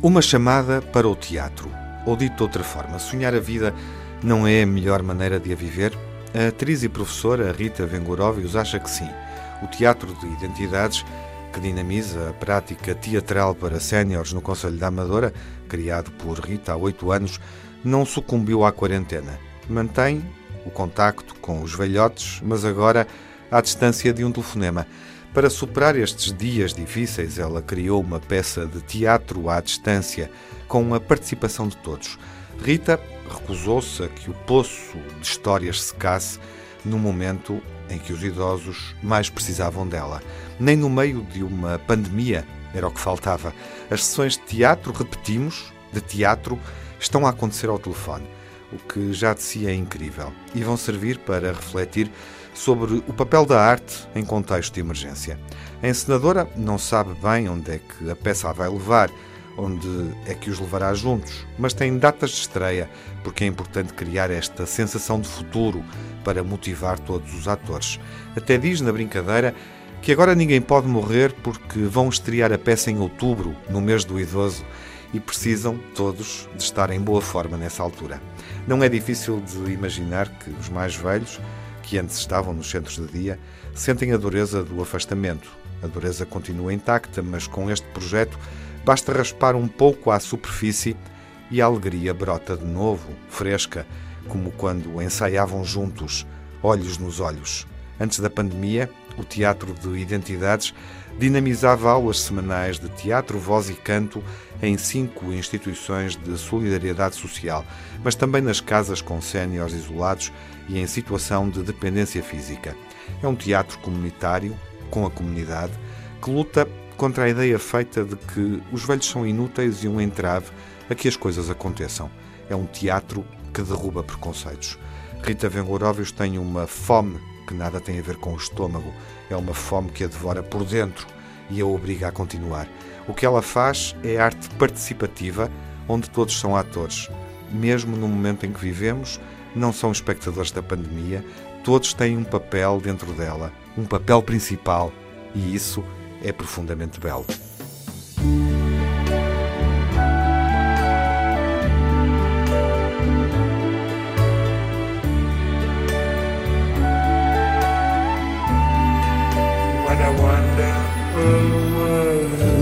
Uma chamada para o teatro. Ou dito de outra forma, sonhar a vida não é a melhor maneira de a viver? A atriz e professora Rita Vengurovius acha que sim. O teatro de identidades, que dinamiza a prática teatral para séniores no Conselho da Amadora, criado por Rita há oito anos, não sucumbiu à quarentena. Mantém o contacto com os velhotes, mas agora à distância de um telefonema. Para superar estes dias difíceis, ela criou uma peça de teatro à distância, com a participação de todos. Rita recusou-se a que o poço de histórias secasse no momento em que os idosos mais precisavam dela. Nem no meio de uma pandemia era o que faltava. As sessões de teatro, repetimos, de teatro, estão a acontecer ao telefone, o que já de si é incrível, e vão servir para refletir sobre o papel da arte em contexto de emergência. A encenadora não sabe bem onde é que a peça a vai levar, onde é que os levará juntos, mas tem datas de estreia, porque é importante criar esta sensação de futuro para motivar todos os atores. Até diz na brincadeira que agora ninguém pode morrer porque vão estrear a peça em outubro, no mês do idoso, e precisam todos de estar em boa forma nessa altura. Não é difícil de imaginar que os mais velhos que antes estavam nos centros de dia, sentem a dureza do afastamento. A dureza continua intacta, mas com este projeto basta raspar um pouco à superfície e a alegria brota de novo, fresca, como quando ensaiavam juntos, olhos nos olhos. Antes da pandemia, o Teatro de Identidades dinamizava aulas semanais de teatro, voz e canto em cinco instituições de solidariedade social, mas também nas casas com séniores isolados e em situação de dependência física. É um teatro comunitário, com a comunidade, que luta contra a ideia feita de que os velhos são inúteis e um entrave a que as coisas aconteçam. É um teatro que derruba preconceitos. Rita Vengorovius tem uma fome que nada tem a ver com o estômago, é uma fome que a devora por dentro e a obriga a continuar. O que ela faz é arte participativa, onde todos são atores. Mesmo no momento em que vivemos, não são espectadores da pandemia, todos têm um papel dentro dela, um papel principal, e isso é profundamente belo. and a wonderful world.